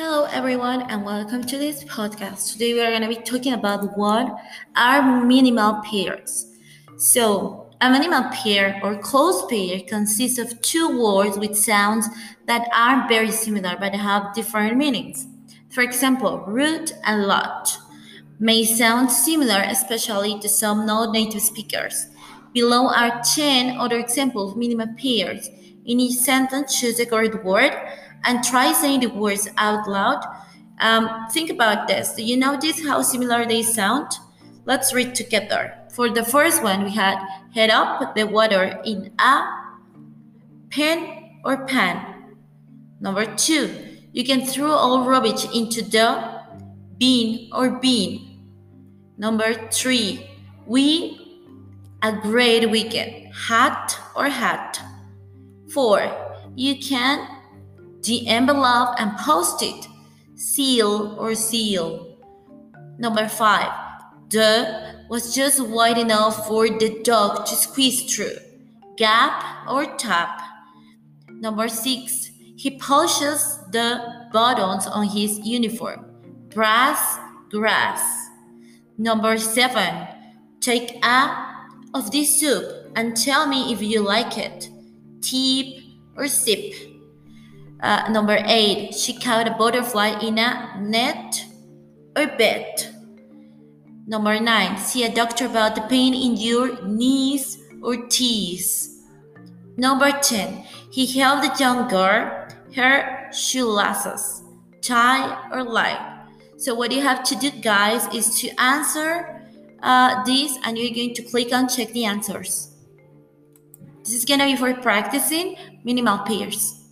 Hello, everyone, and welcome to this podcast. Today, we are going to be talking about what are minimal pairs. So, a minimal pair or close pair consists of two words with sounds that are very similar but have different meanings. For example, root and lot may sound similar, especially to some non native speakers. Below are 10 other examples of minimal pairs. In each sentence, choose a correct word and try saying the words out loud. Um, think about this. Do you notice how similar they sound? Let's read together. For the first one, we had head up the water in a pen or pan. Number two, you can throw all rubbish into the bin or bin. Number three, we a great weekend. Hat or hat. Four, you can the envelope and post it, seal or seal. Number five, the was just wide enough for the dog to squeeze through, gap or tap. Number six, he polishes the buttons on his uniform, brass, grass. Number seven, take a of this soup and tell me if you like it, tip or sip. Uh, number eight, she caught a butterfly in a net or bed. Number nine, see a doctor about the pain in your knees or teeth. Number 10, he held the young girl her shoelaces, tie or lie. So what you have to do, guys, is to answer uh, this and you're going to click on check the answers. This is gonna be for practicing minimal pairs.